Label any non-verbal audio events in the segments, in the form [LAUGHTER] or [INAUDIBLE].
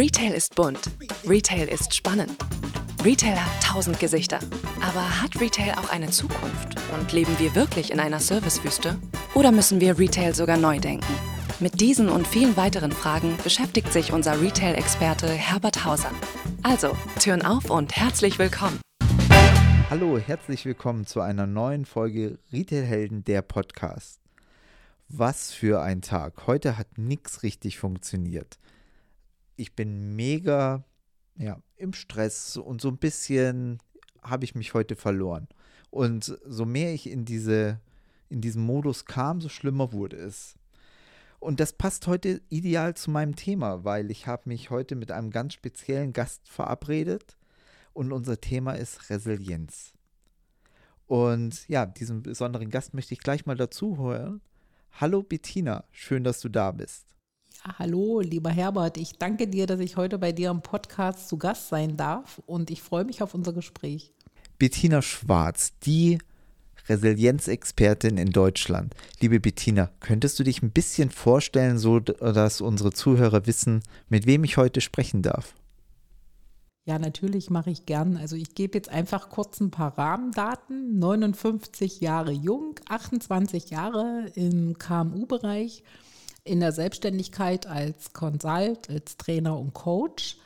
Retail ist bunt. Retail ist spannend. Retail hat tausend Gesichter. Aber hat Retail auch eine Zukunft? Und leben wir wirklich in einer Servicewüste? Oder müssen wir Retail sogar neu denken? Mit diesen und vielen weiteren Fragen beschäftigt sich unser Retail-Experte Herbert Hauser. Also, Türen auf und herzlich willkommen. Hallo, herzlich willkommen zu einer neuen Folge Retail-Helden, der Podcast. Was für ein Tag. Heute hat nichts richtig funktioniert ich bin mega ja, im Stress und so ein bisschen habe ich mich heute verloren. Und so mehr ich in, diese, in diesen Modus kam, so schlimmer wurde es. Und das passt heute ideal zu meinem Thema, weil ich habe mich heute mit einem ganz speziellen Gast verabredet und unser Thema ist Resilienz. Und ja, diesen besonderen Gast möchte ich gleich mal dazu hören. Hallo Bettina, schön, dass du da bist. Ja, hallo, lieber Herbert. Ich danke dir, dass ich heute bei dir im Podcast zu Gast sein darf und ich freue mich auf unser Gespräch. Bettina Schwarz, die Resilienzexpertin in Deutschland. Liebe Bettina, könntest du dich ein bisschen vorstellen, so dass unsere Zuhörer wissen, mit wem ich heute sprechen darf? Ja, natürlich mache ich gern. Also ich gebe jetzt einfach kurz ein paar Rahmendaten. 59 Jahre jung, 28 Jahre im KMU-Bereich in der Selbstständigkeit als Consult, als Trainer und Coach.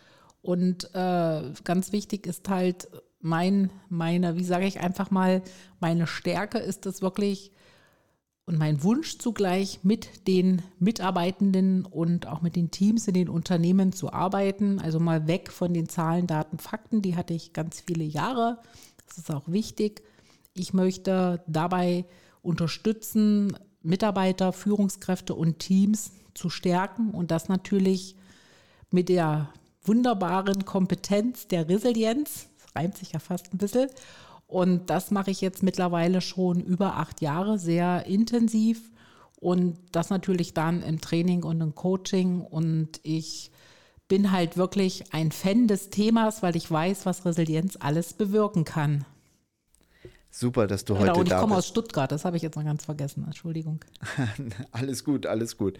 Und äh, ganz wichtig ist halt mein, meine, wie sage ich einfach mal, meine Stärke ist es wirklich und mein Wunsch zugleich mit den Mitarbeitenden und auch mit den Teams in den Unternehmen zu arbeiten. Also mal weg von den Zahlen, Daten, Fakten, die hatte ich ganz viele Jahre. Das ist auch wichtig. Ich möchte dabei unterstützen, Mitarbeiter, Führungskräfte und Teams zu stärken und das natürlich mit der wunderbaren Kompetenz der Resilienz. Das reimt sich ja fast ein bisschen. Und das mache ich jetzt mittlerweile schon über acht Jahre sehr intensiv und das natürlich dann im Training und im Coaching. Und ich bin halt wirklich ein Fan des Themas, weil ich weiß, was Resilienz alles bewirken kann. Super, dass du genau, heute da bist. Und ich komme aus Stuttgart, das habe ich jetzt mal ganz vergessen. Entschuldigung. [LAUGHS] alles gut, alles gut.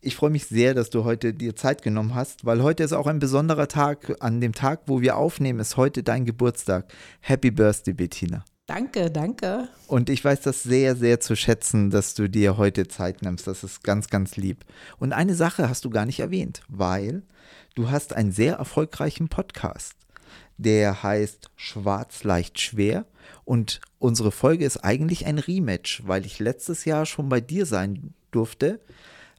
Ich freue mich sehr, dass du heute dir Zeit genommen hast, weil heute ist auch ein besonderer Tag. An dem Tag, wo wir aufnehmen, ist heute dein Geburtstag. Happy Birthday, Bettina. Danke, danke. Und ich weiß das sehr, sehr zu schätzen, dass du dir heute Zeit nimmst. Das ist ganz, ganz lieb. Und eine Sache hast du gar nicht erwähnt, weil du hast einen sehr erfolgreichen Podcast. Der heißt Schwarz leicht schwer und unsere Folge ist eigentlich ein Rematch, weil ich letztes Jahr schon bei dir sein durfte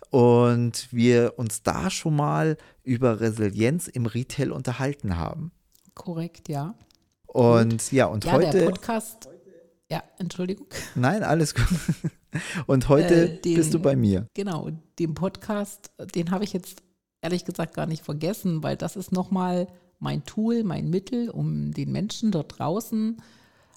und wir uns da schon mal über Resilienz im Retail unterhalten haben. Korrekt, ja. Und gut. ja, und ja, heute. Der Podcast. Ja, Entschuldigung. Nein, alles gut. [LAUGHS] Und heute äh, den, bist du bei mir. Genau, den Podcast, den habe ich jetzt ehrlich gesagt gar nicht vergessen, weil das ist nochmal mein Tool, mein Mittel, um den Menschen dort draußen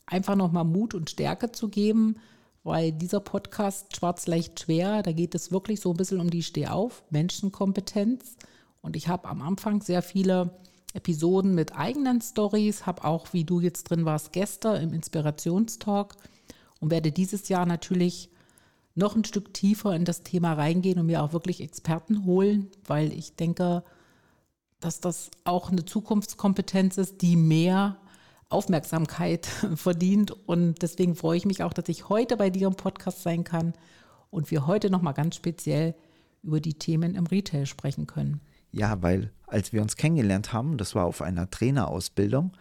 einfach nochmal Mut und Stärke zu geben, weil dieser Podcast Schwarz leicht schwer, da geht es wirklich so ein bisschen um die Stehauf, Menschenkompetenz. Und ich habe am Anfang sehr viele Episoden mit eigenen Stories, habe auch, wie du jetzt drin warst, Gäste im Inspirationstalk und werde dieses Jahr natürlich noch ein Stück tiefer in das Thema reingehen und mir auch wirklich Experten holen, weil ich denke, dass das auch eine Zukunftskompetenz ist, die mehr Aufmerksamkeit [LAUGHS] verdient. Und deswegen freue ich mich auch, dass ich heute bei dir im Podcast sein kann und wir heute nochmal ganz speziell über die Themen im Retail sprechen können. Ja, weil als wir uns kennengelernt haben, das war auf einer Trainerausbildung,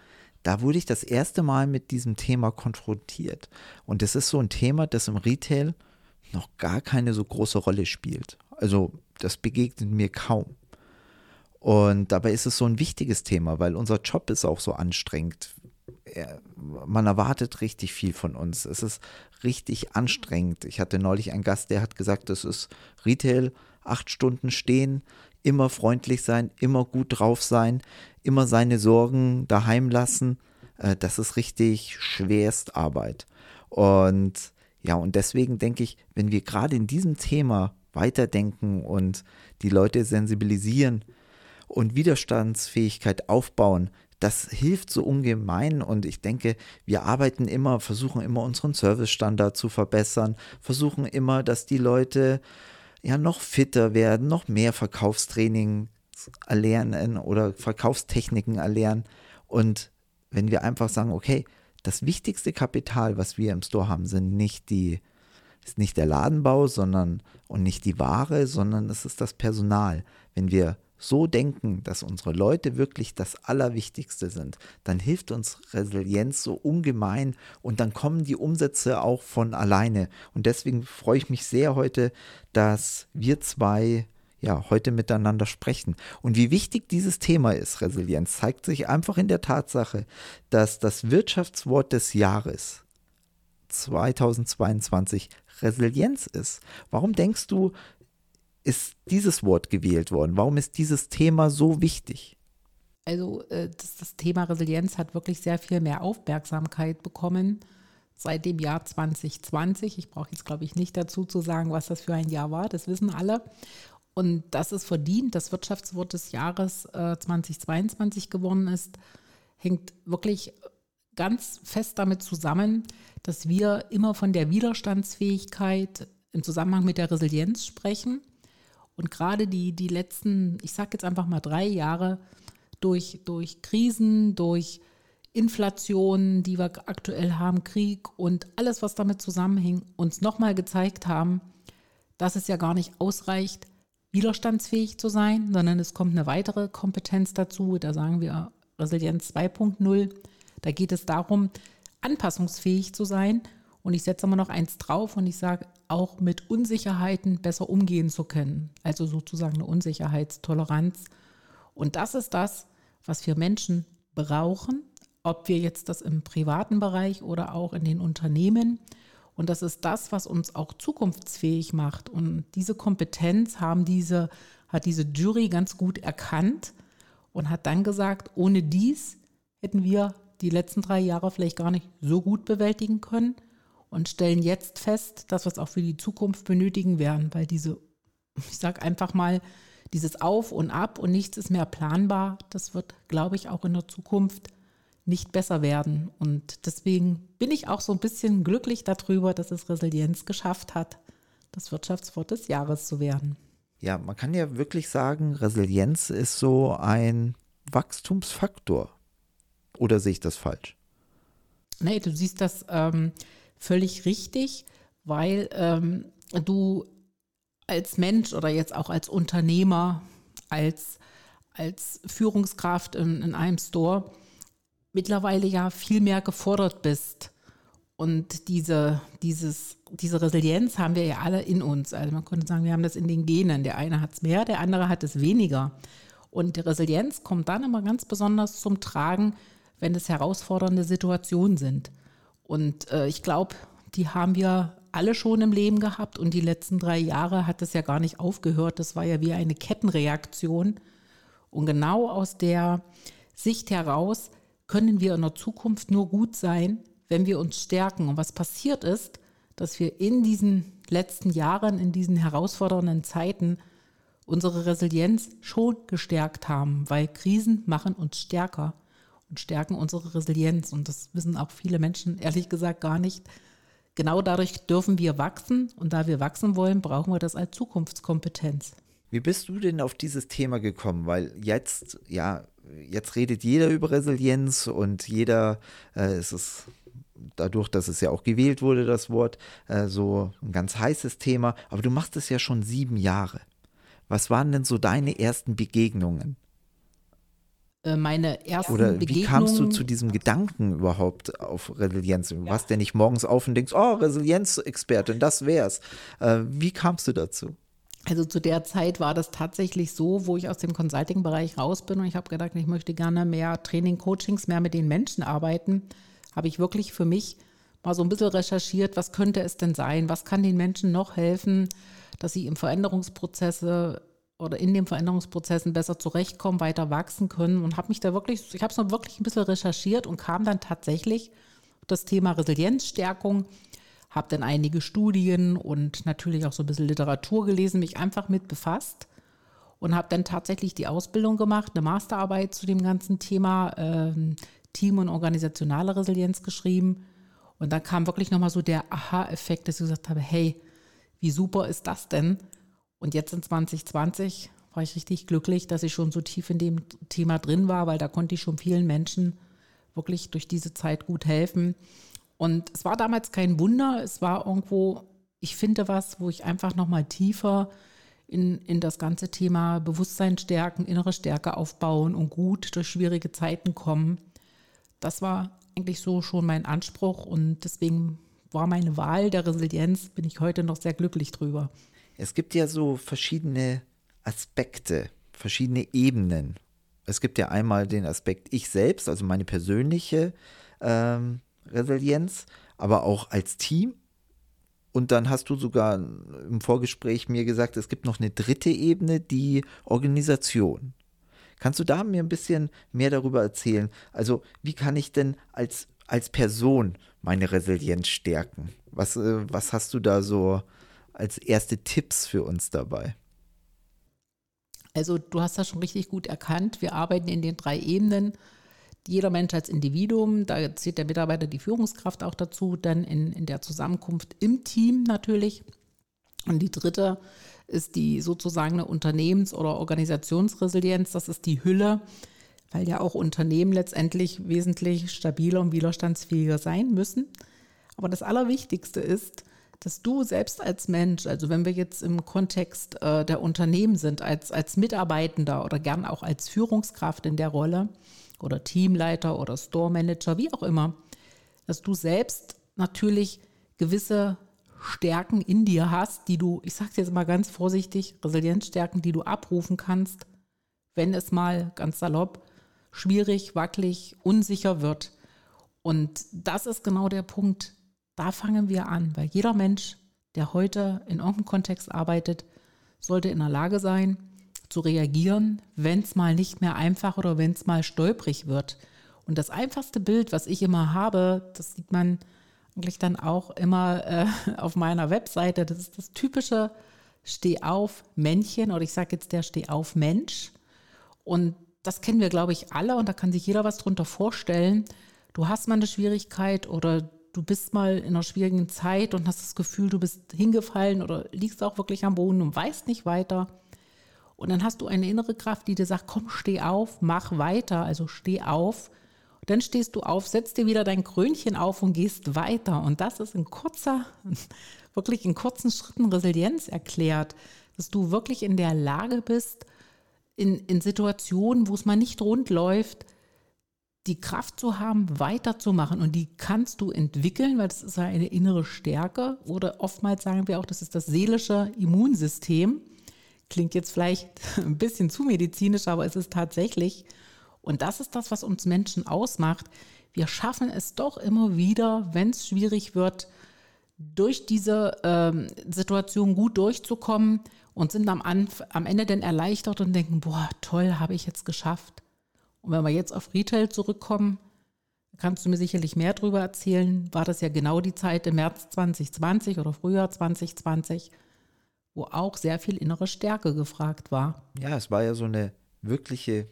da wurde ich das erste Mal mit diesem Thema konfrontiert. Und das ist so ein Thema, das im Retail noch gar keine so große Rolle spielt. Also das begegnet mir kaum. Und dabei ist es so ein wichtiges Thema, weil unser Job ist auch so anstrengend man erwartet richtig viel von uns. Es ist richtig anstrengend. Ich hatte neulich einen Gast, der hat gesagt, das ist Retail, acht Stunden stehen, immer freundlich sein, immer gut drauf sein, immer seine Sorgen daheim lassen. Äh, das ist richtig schwerst Arbeit. Und ja, und deswegen denke ich, wenn wir gerade in diesem Thema weiterdenken und die Leute sensibilisieren und Widerstandsfähigkeit aufbauen, das hilft so ungemein und ich denke, wir arbeiten immer, versuchen immer unseren Servicestandard zu verbessern, versuchen immer, dass die Leute ja noch fitter werden, noch mehr Verkaufstraining Verkaufs erlernen oder Verkaufstechniken erlernen. Und wenn wir einfach sagen, okay, das wichtigste Kapital, was wir im Store haben, sind nicht die, ist nicht der Ladenbau, sondern und nicht die Ware, sondern es ist das Personal. Wenn wir so denken, dass unsere Leute wirklich das Allerwichtigste sind, dann hilft uns Resilienz so ungemein und dann kommen die Umsätze auch von alleine. Und deswegen freue ich mich sehr heute, dass wir zwei ja, heute miteinander sprechen. Und wie wichtig dieses Thema ist, Resilienz, zeigt sich einfach in der Tatsache, dass das Wirtschaftswort des Jahres 2022 Resilienz ist. Warum denkst du, ist dieses Wort gewählt worden? Warum ist dieses Thema so wichtig? Also äh, das, das, Thema Resilienz hat wirklich sehr viel mehr Aufmerksamkeit bekommen seit dem Jahr 2020. Ich brauche jetzt, glaube ich, nicht dazu zu sagen, was das für ein Jahr war. Das wissen alle. Und dass es verdient, das Wirtschaftswort des Jahres äh, 2022 geworden ist, hängt wirklich ganz fest damit zusammen, dass wir immer von der Widerstandsfähigkeit im Zusammenhang mit der Resilienz sprechen. Und gerade die, die letzten, ich sage jetzt einfach mal drei Jahre, durch, durch Krisen, durch Inflation, die wir aktuell haben, Krieg und alles, was damit zusammenhängt, uns nochmal gezeigt haben, dass es ja gar nicht ausreicht, widerstandsfähig zu sein, sondern es kommt eine weitere Kompetenz dazu. Da sagen wir Resilienz 2.0. Da geht es darum, anpassungsfähig zu sein. Und ich setze immer noch eins drauf und ich sage, auch mit Unsicherheiten besser umgehen zu können. Also sozusagen eine Unsicherheitstoleranz. Und das ist das, was wir Menschen brauchen, ob wir jetzt das im privaten Bereich oder auch in den Unternehmen. Und das ist das, was uns auch zukunftsfähig macht. Und diese Kompetenz haben diese, hat diese Jury ganz gut erkannt und hat dann gesagt, ohne dies hätten wir die letzten drei Jahre vielleicht gar nicht so gut bewältigen können und stellen jetzt fest, dass wir es auch für die Zukunft benötigen werden, weil diese, ich sage einfach mal, dieses Auf und Ab und nichts ist mehr planbar, das wird, glaube ich, auch in der Zukunft nicht besser werden. Und deswegen bin ich auch so ein bisschen glücklich darüber, dass es Resilienz geschafft hat, das Wirtschaftswort des Jahres zu werden. Ja, man kann ja wirklich sagen, Resilienz ist so ein Wachstumsfaktor. Oder sehe ich das falsch? Nee, du siehst das ähm, völlig richtig, weil ähm, du als Mensch oder jetzt auch als Unternehmer, als, als Führungskraft in, in einem Store mittlerweile ja viel mehr gefordert bist. Und diese, dieses, diese Resilienz haben wir ja alle in uns. Also man könnte sagen, wir haben das in den Genen. Der eine hat es mehr, der andere hat es weniger. Und die Resilienz kommt dann immer ganz besonders zum Tragen, wenn es herausfordernde Situationen sind. Und äh, ich glaube, die haben wir alle schon im Leben gehabt und die letzten drei Jahre hat es ja gar nicht aufgehört. Das war ja wie eine Kettenreaktion. Und genau aus der Sicht heraus können wir in der Zukunft nur gut sein, wenn wir uns stärken. Und was passiert ist, dass wir in diesen letzten Jahren, in diesen herausfordernden Zeiten unsere Resilienz schon gestärkt haben, weil Krisen machen uns stärker und stärken unsere Resilienz. Und das wissen auch viele Menschen ehrlich gesagt gar nicht. Genau dadurch dürfen wir wachsen und da wir wachsen wollen, brauchen wir das als Zukunftskompetenz. Wie bist du denn auf dieses Thema gekommen? Weil jetzt, ja, jetzt redet jeder über Resilienz und jeder, äh, es ist dadurch, dass es ja auch gewählt wurde, das Wort, äh, so ein ganz heißes Thema. Aber du machst es ja schon sieben Jahre. Was waren denn so deine ersten Begegnungen? Äh, meine ersten Oder wie Begegnungen. kamst du zu diesem Gedanken überhaupt auf Resilienz? Du warst ja nicht morgens auf und denkst, oh, Resilienzexpertin, das wär's. Äh, wie kamst du dazu? Also zu der Zeit war das tatsächlich so, wo ich aus dem Consulting-Bereich raus bin und ich habe gedacht, ich möchte gerne mehr Training, Coachings, mehr mit den Menschen arbeiten, habe ich wirklich für mich mal so ein bisschen recherchiert, was könnte es denn sein, was kann den Menschen noch helfen, dass sie im Veränderungsprozesse oder in den Veränderungsprozessen besser zurechtkommen, weiter wachsen können und habe mich da wirklich, ich habe es noch wirklich ein bisschen recherchiert und kam dann tatsächlich das Thema Resilienzstärkung, habe dann einige Studien und natürlich auch so ein bisschen Literatur gelesen, mich einfach mit befasst und habe dann tatsächlich die Ausbildung gemacht, eine Masterarbeit zu dem ganzen Thema äh, Team- und organisationale Resilienz geschrieben. Und dann kam wirklich nochmal so der Aha-Effekt, dass ich gesagt habe, hey, wie super ist das denn? Und jetzt in 2020 war ich richtig glücklich, dass ich schon so tief in dem Thema drin war, weil da konnte ich schon vielen Menschen wirklich durch diese Zeit gut helfen. Und es war damals kein Wunder, es war irgendwo, ich finde was, wo ich einfach nochmal tiefer in, in das ganze Thema Bewusstsein stärken, innere Stärke aufbauen und gut durch schwierige Zeiten kommen. Das war eigentlich so schon mein Anspruch und deswegen war meine Wahl der Resilienz, bin ich heute noch sehr glücklich drüber. Es gibt ja so verschiedene Aspekte, verschiedene Ebenen. Es gibt ja einmal den Aspekt ich selbst, also meine persönliche ähm, Resilienz, aber auch als Team. Und dann hast du sogar im Vorgespräch mir gesagt, es gibt noch eine dritte Ebene, die Organisation. Kannst du da mir ein bisschen mehr darüber erzählen? Also, wie kann ich denn als, als Person meine Resilienz stärken? Was, äh, was hast du da so als erste Tipps für uns dabei? Also du hast das schon richtig gut erkannt. Wir arbeiten in den drei Ebenen. Jeder Mensch als Individuum, da zählt der Mitarbeiter die Führungskraft auch dazu, dann in, in der Zusammenkunft im Team natürlich. Und die dritte ist die sozusagen eine Unternehmens- oder Organisationsresilienz. Das ist die Hülle, weil ja auch Unternehmen letztendlich wesentlich stabiler und widerstandsfähiger sein müssen. Aber das Allerwichtigste ist, dass du selbst als Mensch, also wenn wir jetzt im Kontext äh, der Unternehmen sind, als, als Mitarbeitender oder gern auch als Führungskraft in der Rolle oder Teamleiter oder Store Manager, wie auch immer, dass du selbst natürlich gewisse Stärken in dir hast, die du, ich sage es jetzt mal ganz vorsichtig, Resilienzstärken, die du abrufen kannst, wenn es mal ganz salopp schwierig, wackelig, unsicher wird. Und das ist genau der Punkt, da fangen wir an, weil jeder Mensch, der heute in irgendeinem Kontext arbeitet, sollte in der Lage sein, zu reagieren, wenn es mal nicht mehr einfach oder wenn es mal stolprig wird. Und das einfachste Bild, was ich immer habe, das sieht man eigentlich dann auch immer äh, [LAUGHS] auf meiner Webseite, das ist das typische Steh-auf-Männchen oder ich sage jetzt der Steh-auf-Mensch. Und das kennen wir, glaube ich, alle und da kann sich jeder was drunter vorstellen. Du hast mal eine Schwierigkeit oder du bist mal in einer schwierigen Zeit und hast das Gefühl, du bist hingefallen oder liegst auch wirklich am Boden und weißt nicht weiter. Und dann hast du eine innere Kraft, die dir sagt, komm, steh auf, mach weiter, also steh auf. Und dann stehst du auf, setzt dir wieder dein Krönchen auf und gehst weiter. Und das ist in kurzer, [LAUGHS] wirklich in kurzen Schritten Resilienz erklärt, dass du wirklich in der Lage bist, in, in Situationen, wo es mal nicht rund läuft, die Kraft zu haben, weiterzumachen. Und die kannst du entwickeln, weil das ist ja eine innere Stärke. Oder oftmals sagen wir auch, das ist das seelische Immunsystem. Klingt jetzt vielleicht [LAUGHS] ein bisschen zu medizinisch, aber es ist tatsächlich. Und das ist das, was uns Menschen ausmacht. Wir schaffen es doch immer wieder, wenn es schwierig wird, durch diese ähm, Situation gut durchzukommen und sind am, Anf am Ende dann erleichtert und denken, boah, toll, habe ich jetzt geschafft. Und wenn wir jetzt auf Retail zurückkommen, kannst du mir sicherlich mehr darüber erzählen, war das ja genau die Zeit im März 2020 oder Frühjahr 2020, wo auch sehr viel innere Stärke gefragt war. Ja, es war ja so eine wirkliche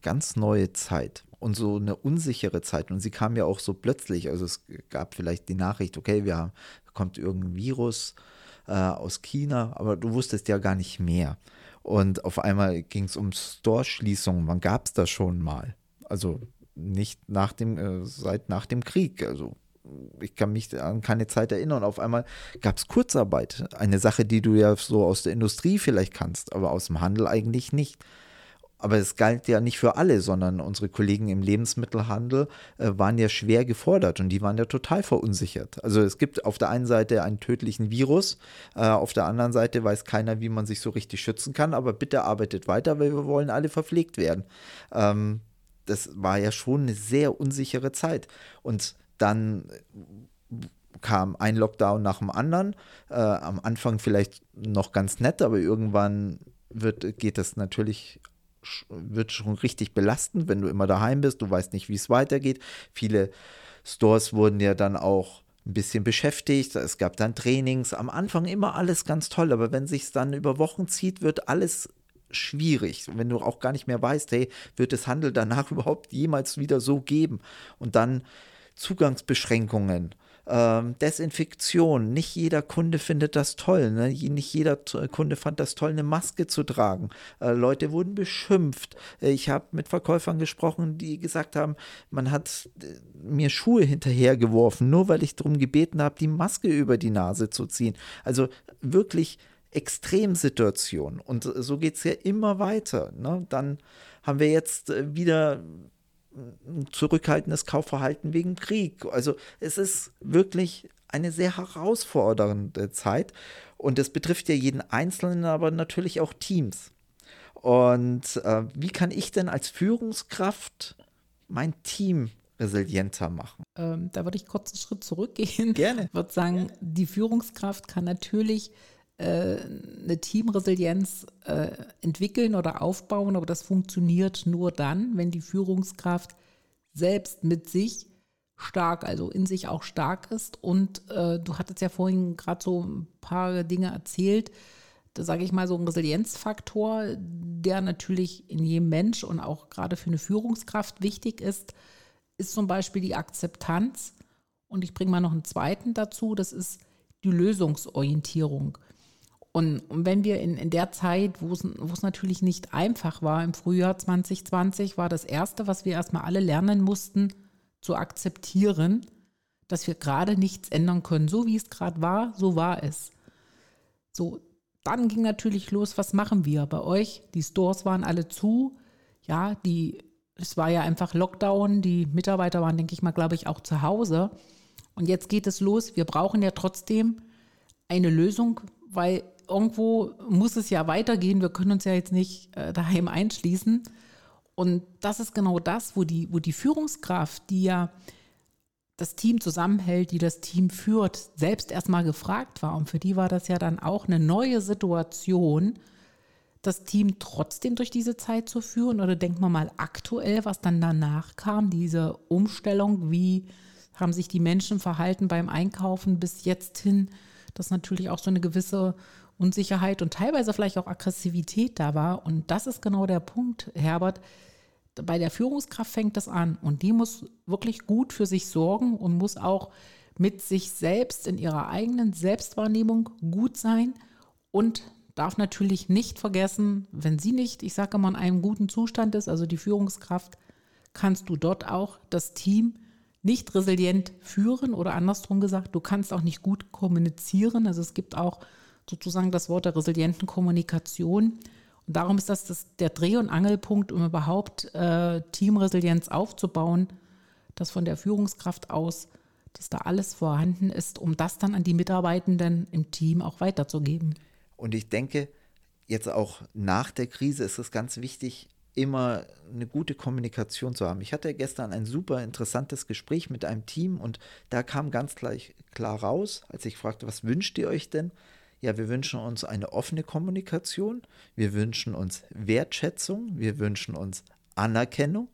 ganz neue Zeit und so eine unsichere Zeit. Und sie kam ja auch so plötzlich. Also es gab vielleicht die Nachricht, okay, wir haben, kommt irgendein Virus äh, aus China, aber du wusstest ja gar nicht mehr. Und auf einmal ging es um Store-Schließungen. Wann gab es das schon mal? Also nicht nach dem, äh, seit nach dem Krieg. Also ich kann mich an keine Zeit erinnern. Auf einmal gab es Kurzarbeit. Eine Sache, die du ja so aus der Industrie vielleicht kannst, aber aus dem Handel eigentlich nicht. Aber es galt ja nicht für alle, sondern unsere Kollegen im Lebensmittelhandel äh, waren ja schwer gefordert und die waren ja total verunsichert. Also es gibt auf der einen Seite einen tödlichen Virus, äh, auf der anderen Seite weiß keiner, wie man sich so richtig schützen kann, aber bitte arbeitet weiter, weil wir wollen alle verpflegt werden. Ähm, das war ja schon eine sehr unsichere Zeit. Und dann kam ein Lockdown nach dem anderen. Äh, am Anfang vielleicht noch ganz nett, aber irgendwann wird, geht das natürlich wird schon richtig belastend, wenn du immer daheim bist, du weißt nicht, wie es weitergeht. Viele Stores wurden ja dann auch ein bisschen beschäftigt, es gab dann Trainings, am Anfang immer alles ganz toll, aber wenn sich dann über Wochen zieht, wird alles schwierig, wenn du auch gar nicht mehr weißt, hey, wird es Handel danach [LAUGHS] überhaupt jemals wieder so geben? Und dann Zugangsbeschränkungen, Ähm, Desinfektion. Nicht jeder Kunde findet das toll. Ne? Nicht jeder Kunde fand das toll, eine Maske zu tragen. Äh, Leute wurden beschimpft. Äh, ich habe mit Verkäufern gesprochen, die gesagt haben, man hat äh, mir Schuhe hinterhergeworfen, nur weil ich darum gebeten habe, die Maske über die Nase zu ziehen. Also wirklich Extremsituation. Und so geht es ja immer weiter. Ne? Dann haben wir jetzt äh, wieder zurückhaltendes Kaufverhalten wegen Krieg. Also es ist wirklich eine sehr herausfordernde Zeit. Und das betrifft ja jeden Einzelnen, aber natürlich auch Teams. Und äh, wie kann ich denn als Führungskraft mein Team resilienter machen? Ähm, da würde ich kurz einen Schritt zurückgehen. Gerne. Ich würde sagen, die Führungskraft kann natürlich eine Teamresilienz äh, entwickeln oder aufbauen, aber das funktioniert nur dann, wenn die Führungskraft selbst mit sich stark, also in sich auch stark ist. Und äh, du hattest ja vorhin gerade so ein paar Dinge erzählt. Da sage ich mal so ein Resilienzfaktor, der natürlich in jedem Mensch und auch gerade für eine Führungskraft wichtig ist, ist zum Beispiel die Akzeptanz. Und ich bringe mal noch einen zweiten dazu, das ist die Lösungsorientierung. Und, und wenn wir in, in der Zeit, wo es, natürlich nicht einfach war, im Frühjahr 2020, war das Erste, was wir erstmal alle lernen mussten, zu akzeptieren, dass wir gerade nichts ändern können. So wie es gerade war, so war es. So, dann ging natürlich los, was machen wir bei euch? Die Stores waren alle zu. Ja, die, es war ja einfach Lockdown. Die Mitarbeiter waren, denke ich mal, glaube ich, auch zu Hause. Und jetzt geht es los. Wir brauchen ja trotzdem eine Lösung, weil irgendwo muss es ja weitergehen. Wir können uns ja jetzt nicht äh, daheim einschließen. Und das ist genau das, wo die, wo die Führungskraft, die ja das Team zusammenhält, die das Team führt, selbst erstmal gefragt war. Und für die war das ja dann auch eine neue Situation, das Team trotzdem durch diese Zeit zu führen. Oder denkt man mal aktuell, was dann danach kam, diese Umstellung, wie haben sich die Menschen verhalten beim Einkaufen bis jetzt hin, dass natürlich auch so eine gewisse Unsicherheit und teilweise vielleicht auch Aggressivität da war. Und das ist genau der Punkt, Herbert. Bei der Führungskraft fängt das an und die muss wirklich gut für sich sorgen und muss auch mit sich selbst in ihrer eigenen Selbstwahrnehmung gut sein und darf natürlich nicht vergessen, wenn sie nicht, ich sage mal, in einem guten Zustand ist, also die Führungskraft, kannst du dort auch das Team nicht resilient führen oder andersrum gesagt, du kannst auch nicht gut kommunizieren. Also es gibt auch sozusagen das Wort der resilienten Kommunikation. Und darum ist das, das der Dreh- und Angelpunkt, um überhaupt äh, Teamresilienz aufzubauen, dass von der Führungskraft aus, dass da alles vorhanden ist, um das dann an die Mitarbeitenden im Team auch weiterzugeben. Und ich denke, jetzt auch nach der Krise ist es ganz wichtig, immer eine gute Kommunikation zu haben. Ich hatte gestern ein super interessantes Gespräch mit einem Team und da kam ganz gleich klar raus, als ich fragte, was wünscht ihr euch denn? Ja, wir wünschen uns eine offene Kommunikation, wir wünschen uns Wertschätzung, wir wünschen uns Anerkennung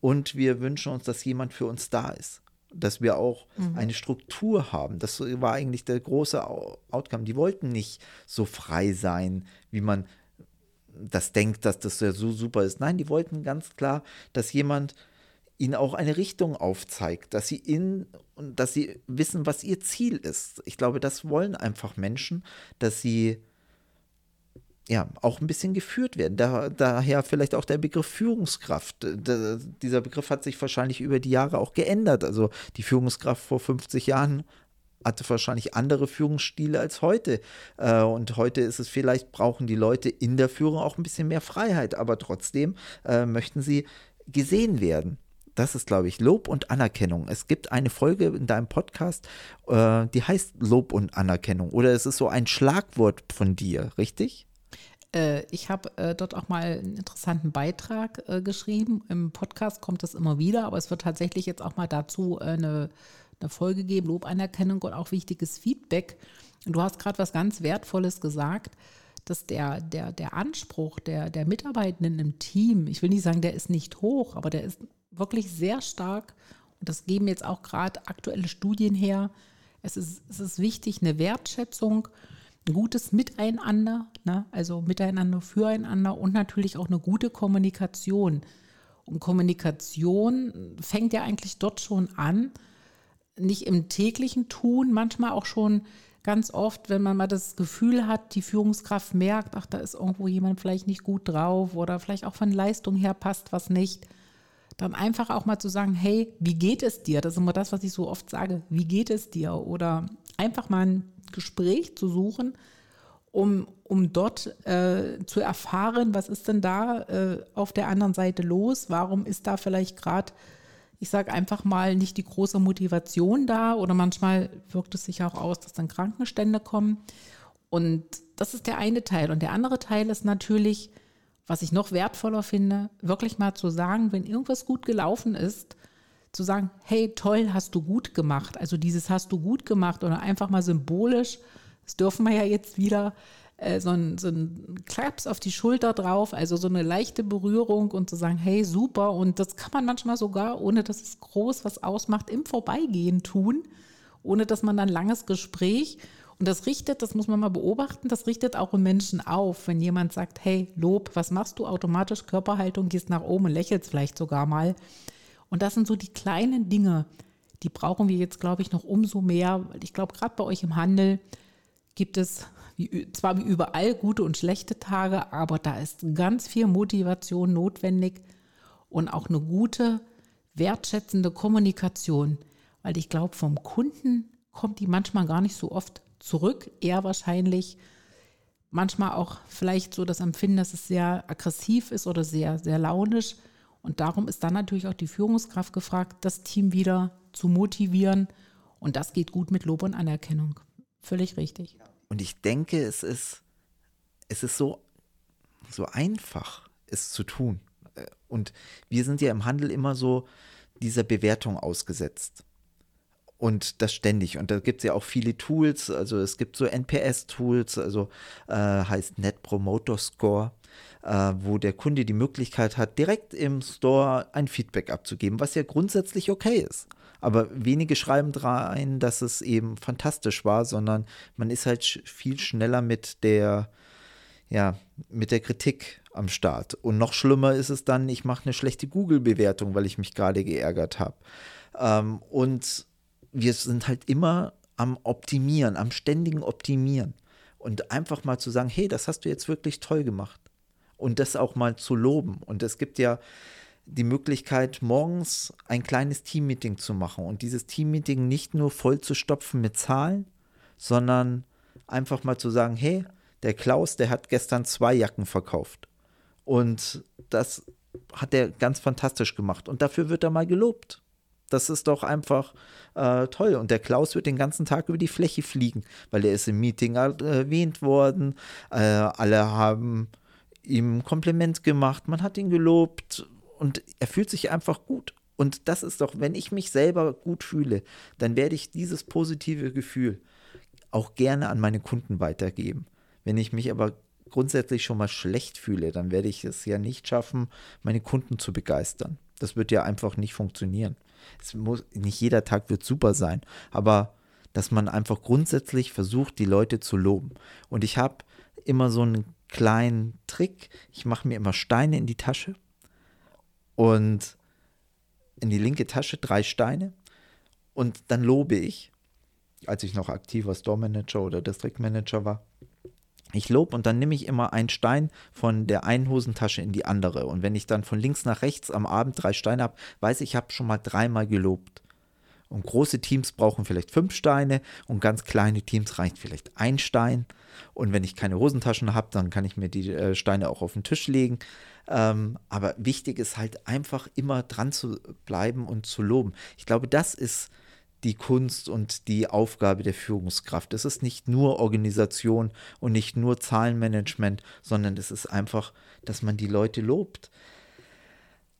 und wir wünschen uns, dass jemand für uns da ist. Dass wir auch mhm. eine Struktur haben. Das war eigentlich der große Outcome. Die wollten nicht so frei sein, wie man das denkt, dass das ja so super ist. Nein, die wollten ganz klar, dass jemand ihnen auch eine Richtung aufzeigt, dass sie in und dass sie wissen, was ihr Ziel ist. Ich glaube, das wollen einfach Menschen, dass sie ja auch ein bisschen geführt werden. Da, daher vielleicht auch der Begriff Führungskraft. Da, dieser Begriff hat sich wahrscheinlich über die Jahre auch geändert. Also die Führungskraft vor 50 Jahren hatte wahrscheinlich andere Führungsstile als heute. Äh, und heute ist es vielleicht, brauchen die Leute in der Führung auch ein bisschen mehr Freiheit, aber trotzdem äh, möchten sie gesehen werden das ist, glaube ich, Lob und Anerkennung. Es gibt eine Folge in deinem Podcast, äh, die heißt Lob und Anerkennung. Oder es ist so ein Schlagwort von dir, richtig? Äh, ich habe äh, dort auch mal einen interessanten Beitrag äh, geschrieben. Im Podcast kommt das immer wieder, aber es wird tatsächlich jetzt auch mal dazu äh, eine, eine Folge geben, Lob, Anerkennung und auch wichtiges Feedback. Und du hast gerade was ganz Wertvolles gesagt dass der, der, der Anspruch der, der Mitarbeitenden im Team, ich will nicht sagen, der ist nicht hoch, aber der ist wirklich sehr stark. Und das geben jetzt auch gerade aktuelle Studien her. Es ist, es ist wichtig, eine Wertschätzung, ein gutes Miteinander, ne? also Miteinander füreinander und natürlich auch eine gute Kommunikation. Und Kommunikation fängt ja eigentlich dort schon an, nicht im täglichen Tun, manchmal auch schon ganz oft, wenn man mal das Gefühl hat, die Führungskraft merkt, ach, da ist irgendwo jemand vielleicht nicht gut drauf oder vielleicht auch von Leistung her passt was nicht, dann einfach auch mal zu sagen, hey, wie geht es dir? Das ist immer das, was ich so oft sage, wie geht es dir? Oder einfach mal ein Gespräch zu suchen, um, um dort äh, zu erfahren, was ist denn da äh, auf der anderen Seite los? Warum ist da vielleicht gerade ich sage einfach mal, nicht die große Motivation da oder manchmal wirkt es sich auch aus, dass dann Krankenstände kommen. Und das ist der eine Teil. Und der andere Teil ist natürlich, was ich noch wertvoller finde, wirklich mal zu sagen, wenn irgendwas gut gelaufen ist, zu sagen, hey, toll, hast du gut gemacht. Also dieses hast du gut gemacht oder einfach mal symbolisch, das dürfen wir ja jetzt wieder, äh, so, ein, so ein Klaps auf die Schulter drauf, also so eine leichte Berührung und zu sagen, hey, super. Und das kann man manchmal sogar, ohne dass es groß was ausmacht, im Vorbeigehen tun, ohne dass man dann langes Gespräch und das richtet, das muss man mal beobachten, das richtet auch im Menschen auf. Wenn jemand sagt, hey, Lob, was machst du? Automatisch Körperhaltung, gehst nach oben und lächelst vielleicht sogar mal. Und das sind so die kleinen Dinge, die brauchen wir jetzt, glaube ich, noch umso mehr. Ich glaube, gerade bei euch im Handel gibt es wie, zwar wie überall gute und schlechte Tage, aber da ist ganz viel Motivation notwendig und auch eine gute, wertschätzende Kommunikation, weil ich glaube, vom Kunden kommt die manchmal gar nicht so oft zurück, eher wahrscheinlich manchmal auch vielleicht so das Empfinden, dass es sehr aggressiv ist oder sehr, sehr launisch. Und darum ist dann natürlich auch die Führungskraft gefragt, das Team wieder zu motivieren. Und das geht gut mit Lob und Anerkennung. Völlig richtig. Und ich denke, es ist, es ist so, so einfach, es zu tun. Und wir sind ja im Handel immer so dieser Bewertung ausgesetzt. Und das ständig. Und da gibt es ja auch viele Tools. Also es gibt so NPS-Tools, also äh, heißt Net Promoter Score, äh, wo der Kunde die Möglichkeit hat, direkt im Store ein Feedback abzugeben, was ja grundsätzlich okay ist. Aber wenige schreiben rein, dass es eben fantastisch war, sondern man ist halt viel schneller mit der, ja, mit der Kritik am Start. Und noch schlimmer ist es dann, ich mache eine schlechte Google-Bewertung, weil ich mich gerade geärgert habe. Ähm, und wir sind halt immer am Optimieren, am ständigen Optimieren. Und einfach mal zu sagen, hey, das hast du jetzt wirklich toll gemacht. Und das auch mal zu loben. Und es gibt ja die Möglichkeit, morgens ein kleines Teammeeting zu machen und dieses Teammeeting nicht nur voll zu stopfen mit Zahlen, sondern einfach mal zu sagen, hey, der Klaus, der hat gestern zwei Jacken verkauft. Und das hat er ganz fantastisch gemacht. Und dafür wird er mal gelobt. Das ist doch einfach äh, toll. Und der Klaus wird den ganzen Tag über die Fläche fliegen, weil er ist im Meeting erwähnt worden. Äh, alle haben ihm Kompliment gemacht, man hat ihn gelobt und er fühlt sich einfach gut. Und das ist doch, wenn ich mich selber gut fühle, dann werde ich dieses positive Gefühl auch gerne an meine Kunden weitergeben. Wenn ich mich aber grundsätzlich schon mal schlecht fühle, dann werde ich es ja nicht schaffen, meine Kunden zu begeistern. Das wird ja einfach nicht funktionieren. Es muss, nicht jeder Tag wird super sein, aber dass man einfach grundsätzlich versucht, die Leute zu loben. Und ich habe immer so einen kleinen Trick. Ich mache mir immer Steine in die Tasche und in die linke Tasche drei Steine und dann lobe ich, als ich noch aktiver Store Manager oder District Manager war, ich lobe und dann nehme ich immer einen Stein von der einen Hosentasche in die andere. Und wenn ich dann von links nach rechts am Abend drei Steine habe, weiß ich, ich habe schon mal dreimal gelobt. Und große Teams brauchen vielleicht fünf Steine und ganz kleine Teams reicht vielleicht ein Stein. Und wenn ich keine Hosentaschen habe, dann kann ich mir die äh, Steine auch auf den Tisch legen. Ähm, aber wichtig ist halt einfach immer dran zu bleiben und zu loben. Ich glaube, das ist die Kunst und die Aufgabe der Führungskraft. Es ist nicht nur Organisation und nicht nur Zahlenmanagement, sondern es ist einfach, dass man die Leute lobt.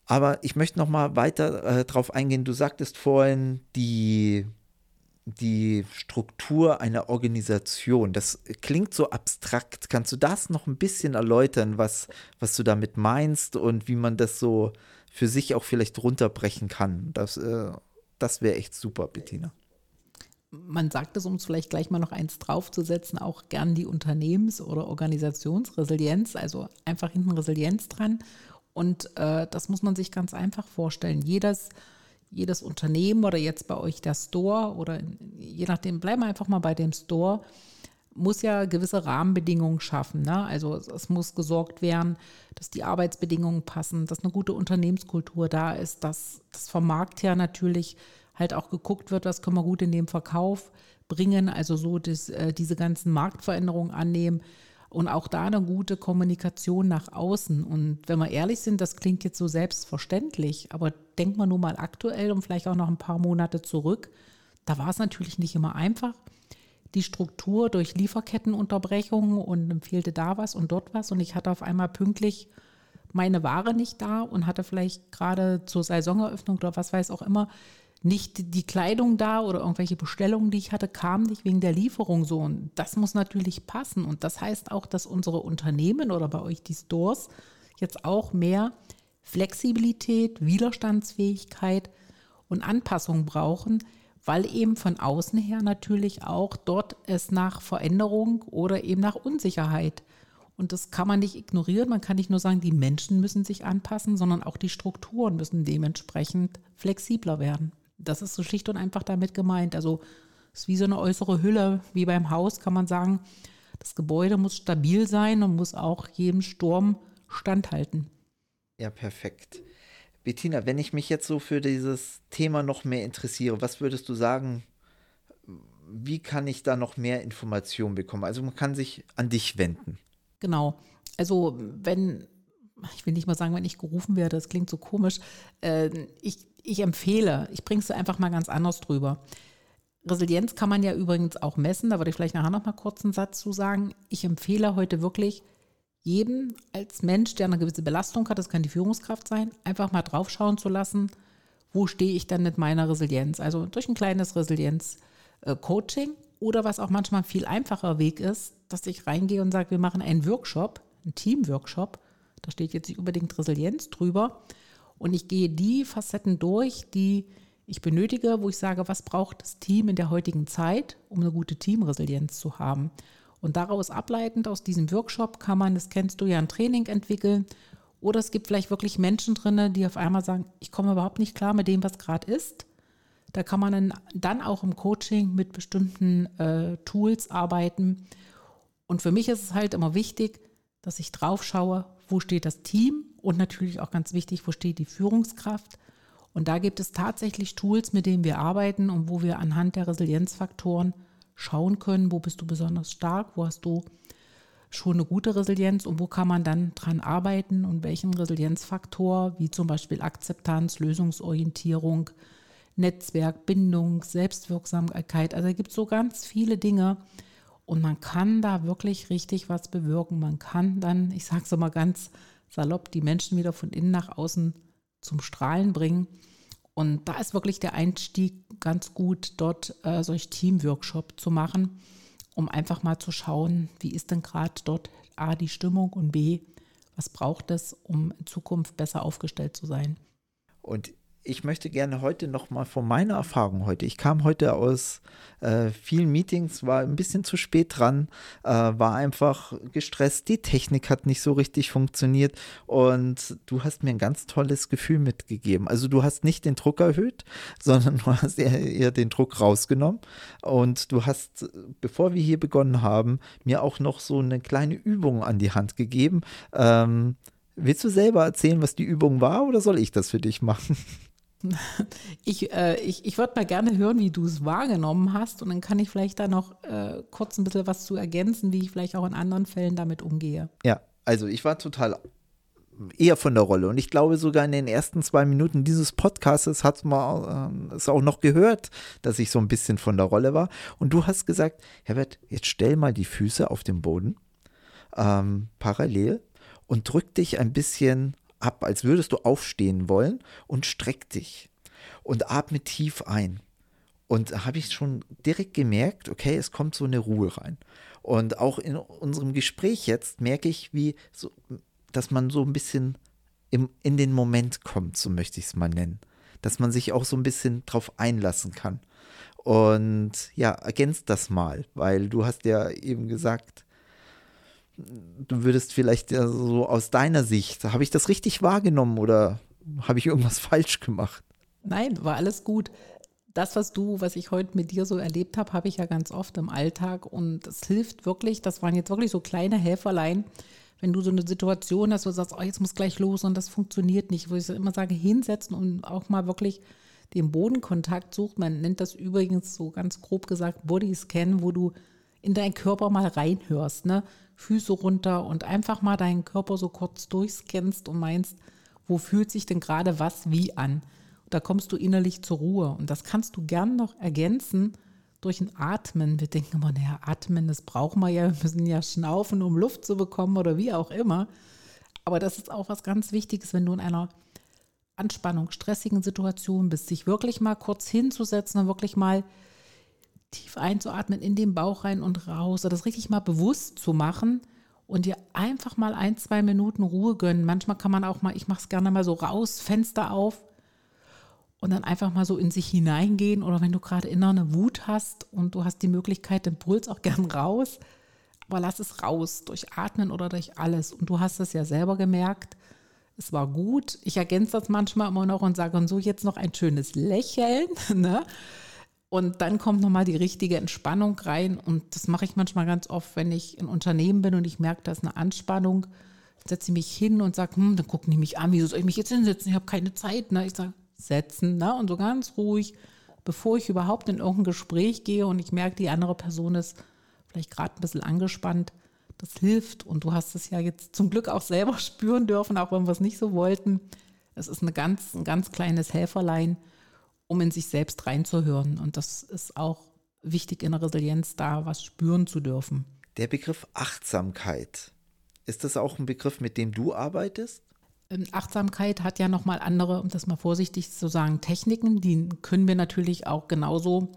Aber ich möchte noch mal weiter äh, darauf eingehen. Du sagtest vorhin, die die Struktur einer Organisation. Das klingt so abstrakt. Kannst du das noch ein bisschen erläutern, was, was du damit meinst und wie man das so für sich auch vielleicht runterbrechen kann? Das, äh, das wäre echt super, Bettina. Man sagt es, um es vielleicht gleich mal noch eins draufzusetzen, auch gern die Unternehmens- oder Organisationsresilienz, also einfach hinten Resilienz dran. Und äh, das muss man sich ganz einfach vorstellen. Jedes jedes Unternehmen oder jetzt bei euch der Store oder je nachdem, bleiben wir einfach mal bei dem Store, muss ja gewisse Rahmenbedingungen schaffen. Ne? Also es muss gesorgt werden, dass die Arbeitsbedingungen passen, dass eine gute Unternehmenskultur da ist, dass das vom Markt her natürlich halt auch geguckt wird, was können wir gut in dem Verkauf bringen, also so das, äh, diese ganzen Marktveränderungen annehmen und auch da eine gute Kommunikation nach außen. Und wenn wir ehrlich sind, das klingt jetzt so selbstverständlich, aber denkt man nur mal aktuell und vielleicht auch noch ein paar Monate zurück, da war es natürlich nicht immer einfach die Struktur durch Lieferkettenunterbrechungen und dann fehlte da was und dort was und ich hatte auf einmal pünktlich meine Ware nicht da und hatte vielleicht gerade zur Saisoneröffnung oder was weiß auch immer nicht die Kleidung da oder irgendwelche Bestellungen, die ich hatte, kamen nicht wegen der Lieferung so. Und das muss natürlich passen. Und das heißt auch, dass unsere Unternehmen oder bei euch die Stores jetzt auch mehr Flexibilität, Widerstandsfähigkeit und Anpassung brauchen, weil eben von außen her natürlich auch dort es nach Veränderung oder eben nach Unsicherheit. Und das kann man nicht ignorieren. Man kann nicht nur sagen, die Menschen müssen sich anpassen, sondern auch die Strukturen müssen dementsprechend flexibler werden. Das ist so schlicht und einfach damit gemeint. Also es ist wie so eine äußere Hülle, wie beim Haus kann man sagen, das Gebäude muss stabil sein und muss auch jedem Sturm standhalten. Ja, perfekt. Bettina, wenn ich mich jetzt so für dieses Thema noch mehr interessiere, was würdest du sagen, wie kann ich da noch mehr Informationen bekommen? Also man kann sich an dich wenden. Genau. Also wenn, ich will nicht mal sagen, wenn ich gerufen werde, das klingt so komisch, äh, ich, ich empfehle, ich bringe es einfach mal ganz anders drüber. Resilienz kann man ja übrigens auch messen, da würde ich vielleicht nachher noch mal kurz einen Satz zu sagen. Ich empfehle heute wirklich, jedem als Mensch, der eine gewisse Belastung hat, das kann die Führungskraft sein, einfach mal draufschauen zu lassen, wo stehe ich dann mit meiner Resilienz? Also durch ein kleines Resilienz-Coaching oder was auch manchmal ein viel einfacher Weg ist, dass ich reingehe und sage, wir machen einen Workshop, einen Team-Workshop. Da steht jetzt nicht unbedingt Resilienz drüber. Und ich gehe die Facetten durch, die ich benötige, wo ich sage, was braucht das Team in der heutigen Zeit, um eine gute Teamresilienz zu haben. Und daraus ableitend aus diesem Workshop kann man, das kennst du ja, ein Training entwickeln. Oder es gibt vielleicht wirklich Menschen drin, die auf einmal sagen, ich komme überhaupt nicht klar mit dem, was gerade ist. Da kann man dann, auch im Coaching mit bestimmten äh, Tools arbeiten. Und für mich ist es halt immer wichtig, dass ich drauf schaue, wo steht das Team und natürlich auch ganz wichtig, wo steht die Führungskraft. Und da gibt es tatsächlich Tools, mit denen wir arbeiten und wo wir anhand der Resilienzfaktoren schauen können, wo bist du besonders stark, wo hast du schon eine gute Resilienz und wo kann man dann dran arbeiten und welchen Resilienzfaktor, wie zum Beispiel Akzeptanz, Lösungsorientierung, Netzwerk, Bindung, Selbstwirksamkeit. Also da gibt es so ganz viele Dinge und man kann da wirklich richtig was bewirken. Man kann dann, ich sage es mal ganz salopp, die Menschen wieder von innen nach außen zum Strahlen bringen. Und da ist wirklich der Einstieg ganz gut, dort äh, solch Teamworkshop zu machen, um einfach mal zu schauen, wie ist denn gerade dort A die Stimmung und B, was braucht es, um in Zukunft besser aufgestellt zu sein. Und ich möchte gerne heute noch mal von meiner Erfahrung heute. Ich kam heute aus äh, vielen Meetings, war ein bisschen zu spät dran, äh, war einfach gestresst. Die Technik hat nicht so richtig funktioniert und du hast mir ein ganz tolles Gefühl mitgegeben. Also du hast nicht den Druck erhöht, [LAUGHS] sondern du hast eher, eher den Druck rausgenommen und du hast, bevor wir hier begonnen haben, mir auch noch so eine kleine Übung an die Hand gegeben. Ähm, Willst du selber erzählen, was die Übung war oder soll ich das für dich machen? [LAUGHS] Ich, äh, ich, ich würde mal gerne hören, wie du es wahrgenommen hast und dann kann ich vielleicht da noch äh, kurz ein bisschen was zu ergänzen, wie ich vielleicht auch in anderen Fällen damit umgehe. Ja, also ich war total eher von der Rolle und ich glaube sogar in den ersten zwei Minuten dieses Podcasts hat man äh, es auch noch gehört, dass ich so ein bisschen von der Rolle war und du hast gesagt, Herbert, jetzt stell mal die Füße auf den Boden ähm, parallel und drück dich ein bisschen ab, als würdest du aufstehen wollen und streck dich und atme tief ein. Und da habe ich schon direkt gemerkt, okay, es kommt so eine Ruhe rein. Und auch in unserem Gespräch jetzt merke ich, wie so, dass man so ein bisschen im, in den Moment kommt, so möchte ich es mal nennen. Dass man sich auch so ein bisschen drauf einlassen kann. Und ja, ergänzt das mal, weil du hast ja eben gesagt, du würdest vielleicht so aus deiner Sicht, habe ich das richtig wahrgenommen oder habe ich irgendwas [LAUGHS] falsch gemacht? Nein, war alles gut. Das, was du, was ich heute mit dir so erlebt habe, habe ich ja ganz oft im Alltag und es hilft wirklich. Das waren jetzt wirklich so kleine Helferlein, wenn du so eine Situation hast, wo du sagst, oh, jetzt muss gleich los und das funktioniert nicht, wo ich immer sage, hinsetzen und auch mal wirklich den Bodenkontakt sucht. Man nennt das übrigens so ganz grob gesagt Bodyscan, wo du in deinen Körper mal reinhörst, ne? Füße runter und einfach mal deinen Körper so kurz durchscannst und meinst, wo fühlt sich denn gerade was wie an? Da kommst du innerlich zur Ruhe und das kannst du gern noch ergänzen durch ein Atmen. Wir denken immer, naja, atmen, das brauchen wir ja, wir müssen ja schnaufen, um Luft zu bekommen oder wie auch immer. Aber das ist auch was ganz Wichtiges, wenn du in einer Anspannung, stressigen Situation bist, sich wirklich mal kurz hinzusetzen und wirklich mal tief einzuatmen in den Bauch rein und raus, das richtig mal bewusst zu machen und dir einfach mal ein, zwei Minuten Ruhe gönnen. Manchmal kann man auch mal, ich mache es gerne mal so raus, Fenster auf und dann einfach mal so in sich hineingehen oder wenn du gerade innere Wut hast und du hast die Möglichkeit, den Puls auch gern raus, aber lass es raus, durch Atmen oder durch alles. Und du hast es ja selber gemerkt, es war gut. Ich ergänze das manchmal immer noch und sage, und so jetzt noch ein schönes Lächeln. [LAUGHS] Ne? Und dann kommt nochmal die richtige Entspannung rein. Und das mache ich manchmal ganz oft, wenn ich in Unternehmen bin und ich merke, da ist eine Anspannung, setze ich mich hin und sage, hm, dann gucken die mich an, wieso soll ich mich jetzt hinsetzen? Ich habe keine Zeit. Ne? Ich sage, setzen. Ne? Und so ganz ruhig, bevor ich überhaupt in irgendein Gespräch gehe und ich merke, die andere Person ist vielleicht gerade ein bisschen angespannt, das hilft. Und du hast es ja jetzt zum Glück auch selber [LAUGHS] spüren dürfen, auch wenn wir es nicht so wollten. Es ist eine ganz, ein ganz kleines Helferlein, um in sich selbst reinzuhören. Und das ist auch wichtig in der Resilienz, da was spüren zu dürfen. Der Begriff Achtsamkeit, ist das auch ein Begriff, mit dem du arbeitest? Ähm, Achtsamkeit hat ja nochmal andere, um das mal vorsichtig zu sagen, Techniken, die können wir natürlich auch genauso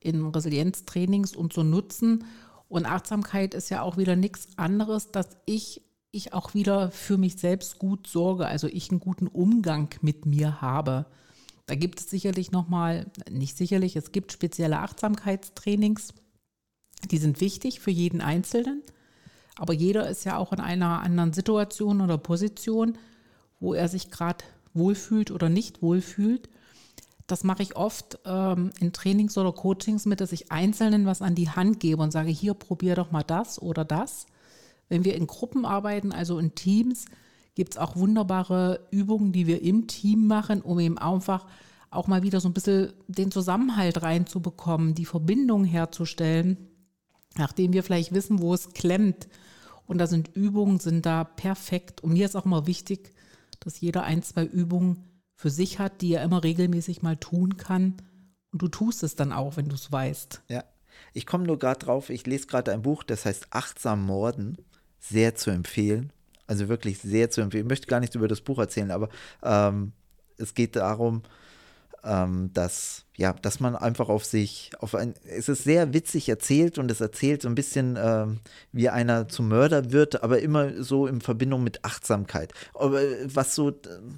in Resilienztrainings und so nutzen. Und Achtsamkeit ist ja auch wieder nichts anderes, dass ich, ich auch wieder für mich selbst gut sorge, also ich einen guten Umgang mit mir habe. Da gibt es sicherlich nochmal, nicht sicherlich, es gibt spezielle Achtsamkeitstrainings, die sind wichtig für jeden Einzelnen. Aber jeder ist ja auch in einer anderen Situation oder Position, wo er sich gerade wohlfühlt oder nicht wohlfühlt. Das mache ich oft ähm, in Trainings oder Coachings mit, dass ich Einzelnen was an die Hand gebe und sage, hier probier doch mal das oder das. Wenn wir in Gruppen arbeiten, also in Teams, gibt es auch wunderbare Übungen, die wir im Team machen, um eben einfach auch mal wieder so ein bisschen den Zusammenhalt reinzubekommen, die Verbindung herzustellen, nachdem wir vielleicht wissen, wo es klemmt. Und da sind Übungen, sind da perfekt. Und mir ist auch immer wichtig, dass jeder ein, zwei Übungen für sich hat, die er immer regelmäßig mal tun kann. Und du tust es dann auch, wenn du es weißt. Ja, ich komme nur gerade drauf, ich lese gerade ein Buch, das heißt Achtsam Morden. Sehr zu empfehlen. Also wirklich sehr zu empfehlen. Ich möchte gar nichts über das Buch erzählen, aber ähm, es geht darum, ähm, dass, ja, dass man einfach auf sich, auf ein, es ist sehr witzig erzählt und es erzählt so ein bisschen, ähm, wie einer zum Mörder wird, aber immer so in Verbindung mit Achtsamkeit. Aber was so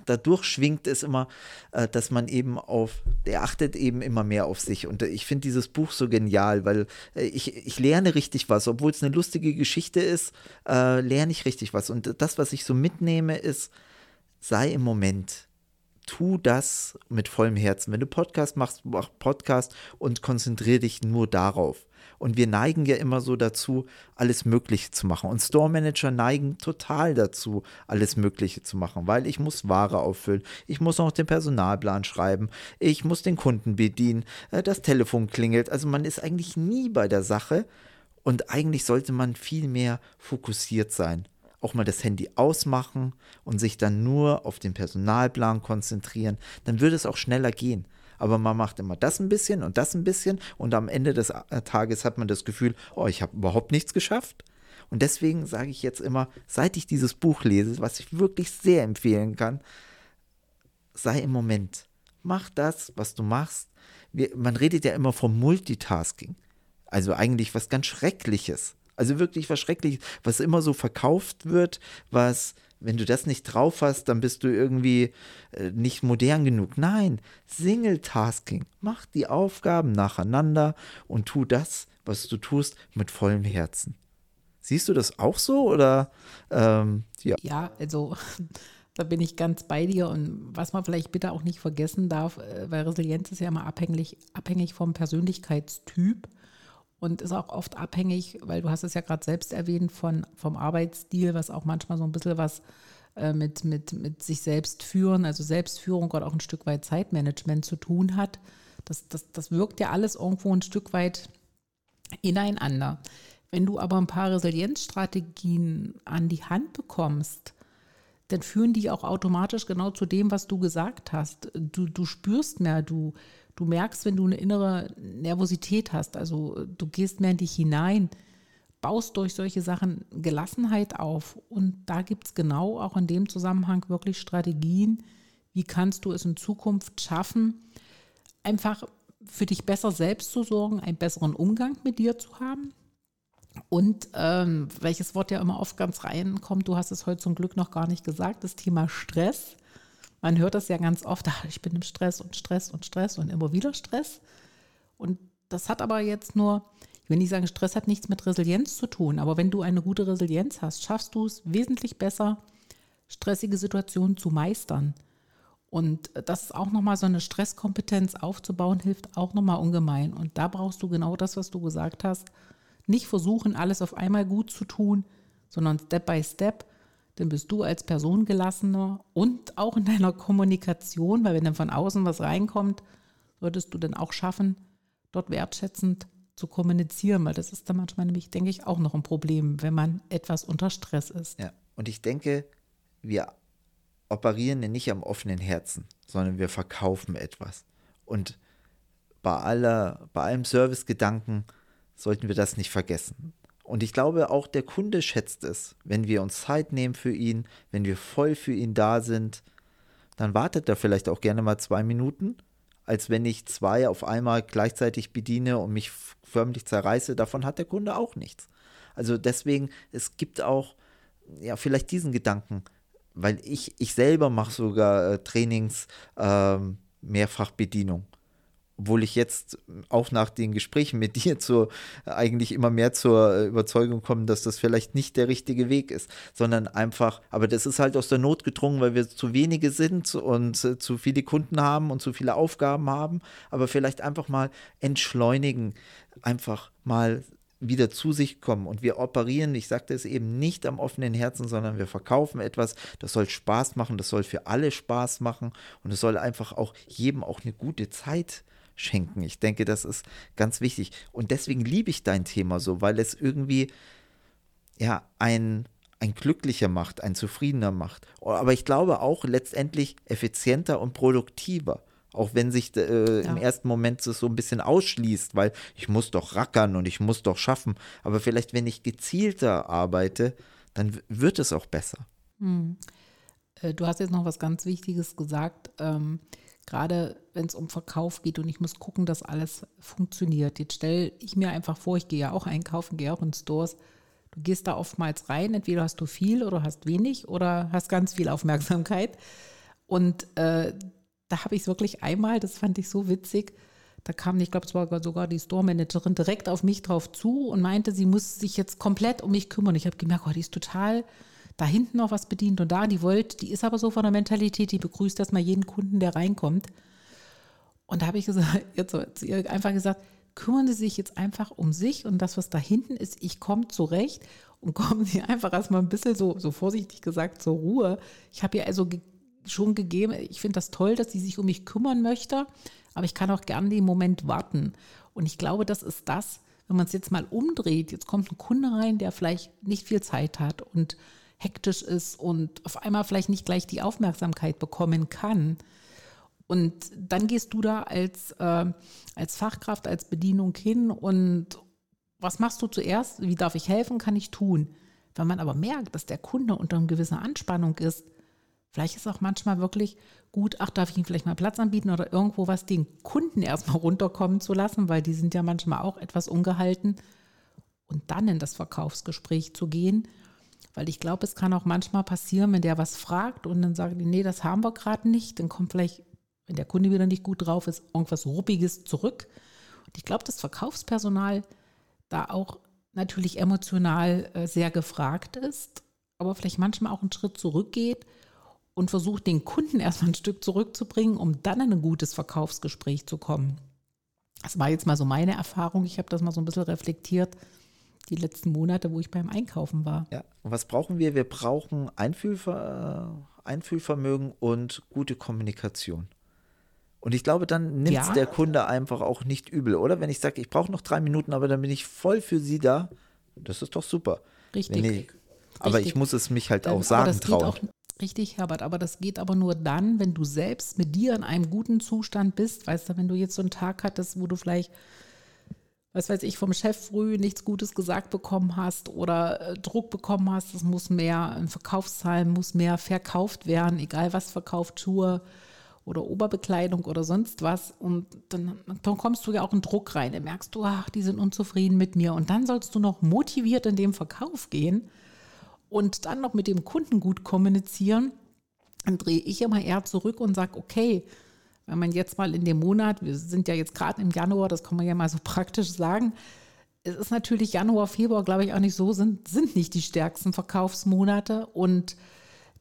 dadurch schwingt, ist immer, äh, dass man eben auf, der achtet eben immer mehr auf sich. Und ich finde dieses Buch so genial, weil äh, ich, ich lerne richtig was, obwohl es eine lustige Geschichte ist, äh, lerne ich richtig was. Und das, was ich so mitnehme, ist, sei im Moment tu das mit vollem Herzen. Wenn du Podcast machst, mach Podcast und konzentriere dich nur darauf. Und wir neigen ja immer so dazu, alles Mögliche zu machen. Und Store Manager neigen total dazu, alles Mögliche zu machen, weil ich muss Ware auffüllen, ich muss auch den Personalplan schreiben, ich muss den Kunden bedienen, äh, das Telefon klingelt. Also man ist eigentlich nie bei der Sache und eigentlich sollte man viel mehr fokussiert sein auch mal das Handy ausmachen und sich dann nur auf den Personalplan konzentrieren, dann würde es auch schneller gehen. Aber man macht immer das ein bisschen und das ein bisschen und am Ende des äh, Tages hat man das Gefühl, oh, ich habe überhaupt nichts geschafft. Und deswegen sage ich jetzt immer, seit ich dieses Buch lese, was ich wirklich sehr empfehlen kann, sei im Moment. Mach das, was du machst. Wir, man redet ja immer vom Multitasking. Also eigentlich was ganz Schreckliches. Also wirklich was Schreckliches, was immer so verkauft wird, was, wenn du das nicht drauf hast, dann bist du irgendwie äh, nicht modern genug. Nein, Single-Tasking. Mach die Aufgaben nacheinander und tu das, was du tust, mit vollem Herzen. Siehst du das auch so oder? Ähm, ja. ja, also [LAUGHS] Da bin ich ganz bei dir. Und was man vielleicht bitte auch nicht vergessen darf, äh, weil Resilienz ist ja immer abhängig, abhängig vom Persönlichkeitstyp und ist auch oft abhängig, weil du hast es ja gerade selbst erwähnt, von, vom Arbeitsstil, was auch manchmal so ein bisschen was äh, mit, mit, mit sich selbst führen, also Selbstführung oder auch ein Stück weit Zeitmanagement zu tun hat. Das, das, das wirkt ja alles irgendwo ein Stück weit ineinander. Wenn du aber ein paar Resilienzstrategien an die Hand bekommst, dann führen die auch automatisch genau zu dem, was du gesagt hast. Du, du spürst mehr, du, du merkst, wenn du eine innere Nervosität hast, also du gehst mehr in dich hinein, baust durch solche Sachen Gelassenheit auf. Und da gibt es genau auch in dem Zusammenhang wirklich Strategien, wie kannst du es in Zukunft schaffen, einfach für dich besser selbst zu sorgen, einen besseren Umgang mit dir zu haben. Und ähm, welches Wort ja immer oft ganz reinkommt, du hast es heute zum Glück noch gar nicht gesagt, das Thema Stress. Man hört das ja ganz oft, ach, ich bin im Stress und Stress und Stress und immer wieder Stress. Und das hat aber jetzt nur, ich will nicht sagen, Stress hat nichts mit Resilienz zu tun, aber wenn du eine gute Resilienz hast, schaffst du es wesentlich besser, stressige Situationen zu meistern. Und das ist auch nochmal so eine Stresskompetenz aufzubauen, hilft auch nochmal ungemein. Und da brauchst du genau das, was du gesagt hast. Nicht versuchen, alles auf einmal gut zu tun, sondern Step by Step. Dann bist du als Person gelassener und auch in deiner Kommunikation, weil wenn dann von außen was reinkommt, solltest du dann auch schaffen, dort wertschätzend zu kommunizieren, weil das ist dann manchmal nämlich, denke ich, auch noch ein Problem, wenn man etwas unter Stress ist. Ja, und ich denke, wir operieren nicht am offenen Herzen, sondern wir verkaufen etwas. Und bei, aller, bei allem Servicegedanken sollten wir das nicht vergessen. Und ich glaube, auch der Kunde schätzt es, wenn wir uns Zeit nehmen für ihn, wenn wir voll für ihn da sind, dann wartet er vielleicht auch gerne mal zwei Minuten, als wenn ich zwei auf einmal gleichzeitig bediene und mich förmlich zerreiße. Davon hat der Kunde auch nichts. Also deswegen, es gibt auch, ja, vielleicht diesen Gedanken, weil ich, ich selber mache sogar äh, Trainings äh, Mehrfachbedienung. Obwohl ich jetzt auch nach den Gesprächen mit [LAUGHS] dir zur, eigentlich immer mehr zur Überzeugung komme, dass das vielleicht nicht der richtige Weg ist, sondern einfach, aber das ist halt aus der Not gedrungen, weil wir zu wenige sind und zu viele Kunden haben und zu viele Aufgaben haben, aber vielleicht einfach mal entschleunigen, einfach mal wieder zu sich kommen. Und wir operieren, ich sagte es eben, nicht am offenen Herzen, sondern wir verkaufen etwas, das soll Spaß machen, das soll für alle Spaß machen. Und es soll einfach auch jedem auch eine gute Zeit schenken. Ich denke, das ist ganz wichtig. Und deswegen liebe ich dein Thema so, weil es irgendwie ja ein ein glücklicher macht, ein zufriedener macht. Aber ich glaube auch letztendlich effizienter und produktiver. Auch wenn sich äh, ja. im ersten Moment so ein bisschen ausschließt, weil ich muss doch rackern und ich muss doch schaffen. Aber vielleicht, wenn ich gezielter arbeite, dann wird es auch besser. Hm. Äh, du hast jetzt noch was ganz Wichtiges gesagt. Ähm, gerade wenn es um Verkauf geht und ich muss gucken, dass alles funktioniert. Jetzt stelle ich mir einfach vor, ich gehe ja auch einkaufen, gehe auch in Stores. Du gehst da oftmals rein, entweder hast du viel oder hast wenig oder hast ganz viel Aufmerksamkeit. Und äh, da habe ich es wirklich einmal, das fand ich so witzig, da kam, ich glaube, es war sogar die Store-Managerin direkt auf mich drauf zu und meinte, sie muss sich jetzt komplett um mich kümmern. Ich habe gemerkt, oh, die ist total da hinten noch was bedient und da, die wollte, die ist aber so von der Mentalität, die begrüßt erstmal jeden Kunden, der reinkommt. Und da habe ich gesagt, [LAUGHS] jetzt einfach gesagt, kümmern Sie sich jetzt einfach um sich und das, was da hinten ist, ich komme zurecht und [LAUGHS] kommen Sie einfach erstmal ein bisschen so, so vorsichtig gesagt zur Ruhe. Ich habe ihr also schon gegeben. Ich finde das toll, dass sie sich um mich kümmern möchte, aber ich kann auch gerne den Moment warten. Und ich glaube, das ist das, wenn man es jetzt mal umdreht. Jetzt kommt ein Kunde rein, der vielleicht nicht viel Zeit hat und hektisch ist und auf einmal vielleicht nicht gleich die Aufmerksamkeit bekommen kann. Und dann gehst du da als, äh, als Fachkraft, als Bedienung hin und was machst du zuerst? Wie darf ich helfen? Kann ich tun? Wenn man aber merkt, dass der Kunde unter einer gewissen Anspannung ist, Vielleicht ist auch manchmal wirklich gut, ach, darf ich Ihnen vielleicht mal Platz anbieten oder irgendwo was den Kunden erstmal [LAUGHS] runterkommen zu lassen, weil die sind ja manchmal auch etwas ungehalten und dann in das Verkaufsgespräch zu gehen. Weil ich glaube, es kann auch manchmal passieren, wenn der was fragt und dann sagen die, nee, das haben wir gerade nicht, dann kommt vielleicht, wenn der Kunde wieder nicht gut drauf ist, irgendwas Ruppiges zurück. Und ich glaube, das Verkaufspersonal da auch natürlich emotional äh, sehr gefragt ist, aber vielleicht manchmal auch einen Schritt zurückgeht und versucht den Kunden [LAUGHS] erstmal ein Stück zurückzubringen, um dann in ein gutes Verkaufsgespräch zu kommen. Das war jetzt mal so meine Erfahrung. Ich habe das mal so ein bisschen reflektiert, die letzten Monate, wo ich beim Einkaufen war. Ja, und was brauchen wir? Wir brauchen Einfühlver Einfühlvermögen und gute Kommunikation. Und ich glaube, dann nimmt es ja. der Kunde einfach auch nicht übel, oder? Wenn ich sage, ich brauche noch drei Minuten, aber dann bin ich voll für Sie da, das ist doch super. Richtig. Ich, aber Richtig. ich muss es mich halt auch sagen trauen. Richtig, Herbert, aber das geht aber nur dann, wenn du selbst mit dir in einem guten Zustand bist. Weißt du, wenn du jetzt so einen Tag hattest, wo du vielleicht was weiß ich, vom Chef früh nichts Gutes gesagt bekommen hast oder äh, Druck bekommen hast, es muss mehr, Verkaufszahlen muss mehr verkauft werden, egal was verkauft, Schuhe oder Oberbekleidung oder sonst was. Und dann, dann kommst du ja auch in Druck rein. Dann merkst du, ach, die sind unzufrieden mit mir. Und dann sollst du noch motiviert in den Verkauf gehen und dann noch mit dem Kunden gut kommunizieren. Dann drehe ich immer eher zurück und sage, okay, wenn man jetzt mal in dem Monat, wir sind ja jetzt gerade im Januar, das kann man ja mal so [LAUGHS] praktisch sagen, es ist natürlich Januar, Februar, glaube ich, auch nicht so, sind, sind nicht die stärksten Verkaufsmonate. Und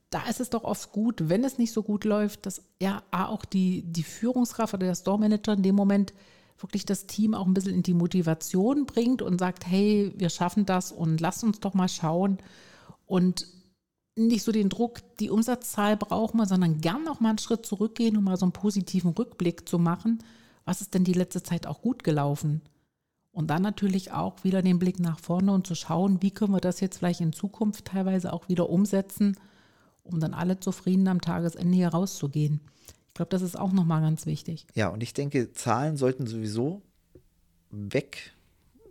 da ist es doch oft gut, wenn es nicht so gut läuft, dass ja auch die, die Führungskraft oder der Store Manager in dem Moment wirklich das Team auch ein bisschen in die Motivation bringt und sagt, hey, wir schaffen das und lasst uns doch mal schauen. Und nicht so den Druck, die Umsatzzahl brauchen wir, sondern gern noch mal einen Schritt zurückgehen, um mal so einen positiven Rückblick zu machen. Was ist denn die letzte Zeit auch gut gelaufen? Und dann natürlich auch wieder den Blick nach vorne und zu schauen, wie können wir das jetzt vielleicht in Zukunft teilweise auch wieder umsetzen, um dann alle zufrieden am Tagesende hier rauszugehen. Ich glaube, das ist auch nochmal ganz wichtig. Ja, und ich denke, Zahlen sollten sowieso weg,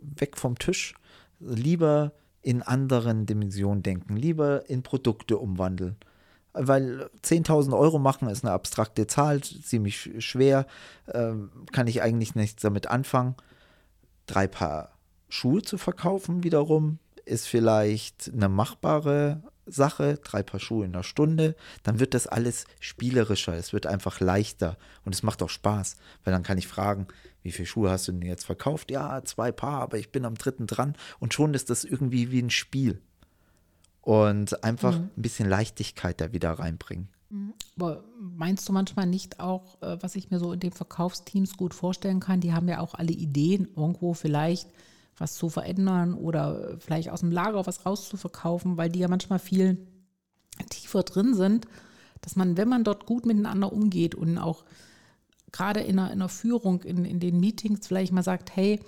weg vom Tisch. Lieber in anderen Dimensionen denken, lieber in Produkte umwandeln. Weil 10.000 Euro machen ist eine abstrakte Zahl, ziemlich schwer, äh, kann ich eigentlich nichts damit anfangen. Drei Paar Schuhe zu verkaufen wiederum ist vielleicht eine machbare Sache, drei Paar Schuhe in einer Stunde, dann wird das alles spielerischer, es wird einfach leichter und es macht auch Spaß, weil dann kann ich fragen, wie viele Schuhe hast du denn jetzt verkauft? Ja, zwei Paar, aber ich bin am dritten dran und schon ist das irgendwie wie ein Spiel. Und einfach mhm. ein bisschen Leichtigkeit da wieder reinbringen. Mhm. Aber meinst du manchmal nicht auch, äh, was ich mir so in den Verkaufsteams gut vorstellen kann? Die haben ja auch alle Ideen, irgendwo vielleicht was zu verändern oder vielleicht aus dem Lager was rauszuverkaufen, weil die ja manchmal viel tiefer drin sind, dass man, wenn man dort gut miteinander umgeht und auch gerade in einer, in einer Führung, in, in den Meetings vielleicht mal sagt, hey,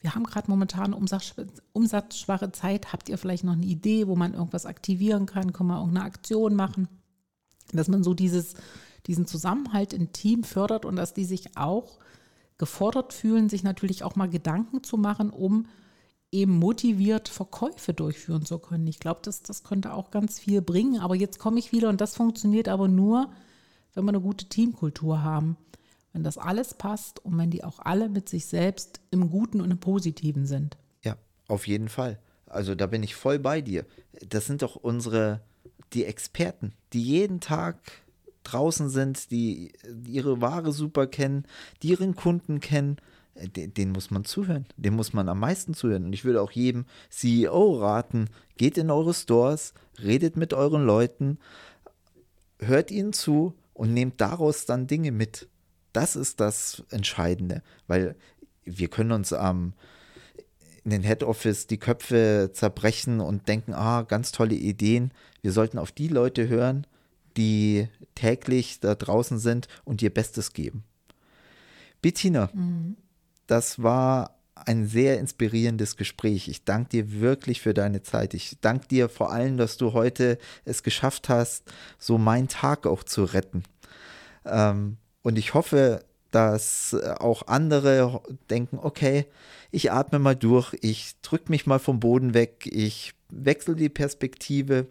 wir haben gerade momentan umsatz, umsatzschwache Zeit, habt ihr vielleicht noch eine Idee, wo man irgendwas aktivieren kann, kann man irgendeine Aktion machen, dass man so dieses, diesen Zusammenhalt im Team fördert und dass die sich auch gefordert fühlen, sich natürlich auch mal Gedanken zu machen, um eben motiviert Verkäufe durchführen zu können. Ich glaube, das, das könnte auch ganz viel bringen. Aber jetzt komme ich wieder und das funktioniert aber nur, wenn wir eine gute Teamkultur haben. Wenn das alles passt und wenn die auch alle mit sich selbst im Guten und im Positiven sind. Ja, auf jeden Fall. Also da bin ich voll bei dir. Das sind doch unsere, die Experten, die jeden Tag draußen sind, die ihre Ware super kennen, die ihren Kunden kennen, äh, den, den, muss man zuhören. Den muss man am meisten zuhören. Und ich würde auch jedem CEO raten, geht in eure Stores, redet mit euren Leuten, hört ihnen zu und nehmt daraus dann Dinge mit. Das ist das Entscheidende, weil wir können uns am in den Head Office die Köpfe zerbrechen und denken, ah, ganz tolle Ideen. Wir sollten auf die Leute hören, die täglich da draußen sind und ihr Bestes geben. Bettina, mhm. das war ein sehr inspirierendes Gespräch. Ich danke dir wirklich für deine Zeit. Ich danke dir vor allem, dass du heute es geschafft hast, so meinen Tag auch zu retten. Ähm, und ich hoffe, dass auch andere denken, okay, ich atme mal durch, ich drücke mich mal vom Boden weg, ich wechsle die Perspektive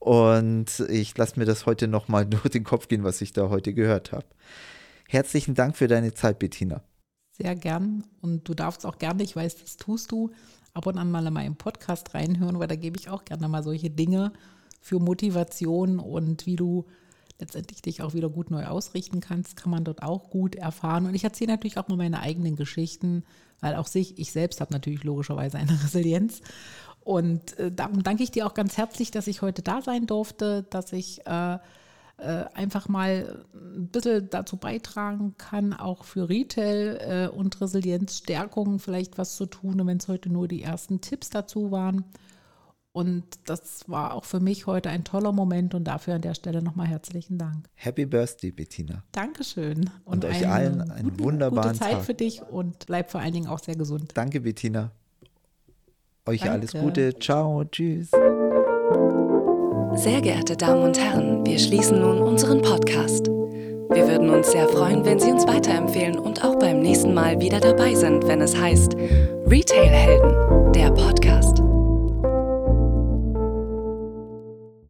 und ich lasse mir das heute nochmal [LAUGHS] durch den Kopf gehen, was ich da heute gehört habe. Herzlichen Dank für deine Zeit, Bettina. Sehr gern. Und du darfst auch gerne, ich weiß, das tust du, ab und an mal in meinen Podcast reinhören, weil da gebe ich auch gerne mal solche Dinge für Motivation und wie du letztendlich dich auch wieder gut neu ausrichten kannst, kann man dort auch gut erfahren. Und ich erzähle natürlich auch mal meine eigenen Geschichten, weil auch sich, ich selbst habe natürlich logischerweise eine [LAUGHS] Resilienz und äh, darum danke ich dir auch ganz herzlich, dass ich heute da sein durfte, dass ich äh, äh, einfach mal ein bisschen dazu beitragen kann, auch für Retail äh, und Resilienzstärkung vielleicht was zu tun, wenn es heute nur die ersten Tipps dazu waren. Und das war auch für mich heute ein toller Moment und dafür an der Stelle nochmal herzlichen Dank. Happy Birthday, Bettina. Dankeschön. Und, und euch allen einen guten, wunderbaren gute Zeit Tag. für dich und bleib vor allen Dingen auch sehr gesund. Danke, Bettina. Euch Danke. alles Gute. Ciao. Tschüss. Sehr geehrte Damen und Herren, wir schließen nun unseren Podcast. Wir würden uns sehr freuen, wenn Sie uns weiterempfehlen und auch beim nächsten Mal wieder dabei sind, wenn es heißt Retail Helden, der Podcast.